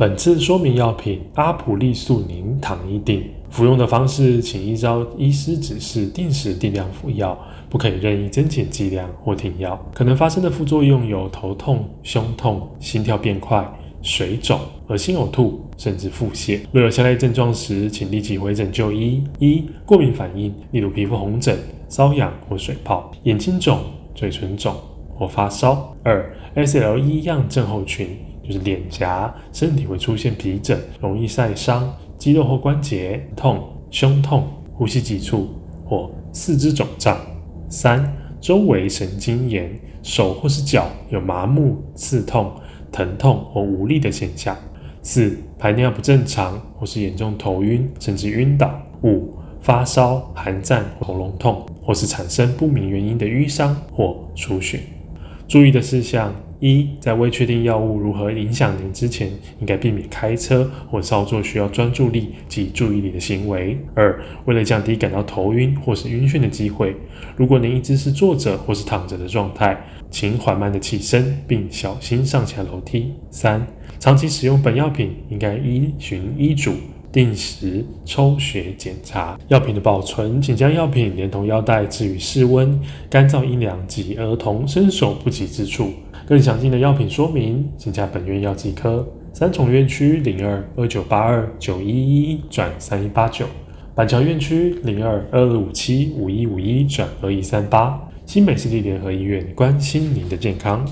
本次说明药品阿普利素宁糖衣定，服用的方式请依照医师指示定时定量服药，不可以任意增减剂量或停药。可能发生的副作用有头痛、胸痛、心跳变快、水肿、恶心呕吐，甚至腹泻。若有下列症状时，请立即回诊就医：一、过敏反应，例如皮肤红疹、瘙痒或水泡；眼睛肿、嘴唇肿或发烧；二、SLE 样症候群。就是脸颊、身体会出现皮疹，容易晒伤，肌肉或关节痛、胸痛、呼吸急促或四肢肿胀。三、周围神经炎，手或是脚有麻木、刺痛、疼痛或无力的现象。四、排尿不正常或是严重头晕甚至晕倒。五、发烧、寒战、喉咙痛或是产生不明原因的瘀伤或出血。注意的事项。一，在未确定药物如何影响您之前，应该避免开车或操作需要专注力及注意力的行为。二，为了降低感到头晕或是晕眩的机会，如果您一直是坐着或是躺着的状态，请缓慢的起身并小心上下楼梯。三，长期使用本药品应该依循医嘱，定时抽血检查。药品的保存，请将药品连同药袋置于室温、干燥、阴凉及儿童伸手不及之处。更详尽的药品说明，请加本院药剂科三重院区零二二九八二九一一转三一八九，板桥院区零二二二五七五一五一转二一三八，新美市立联合医院关心您的健康。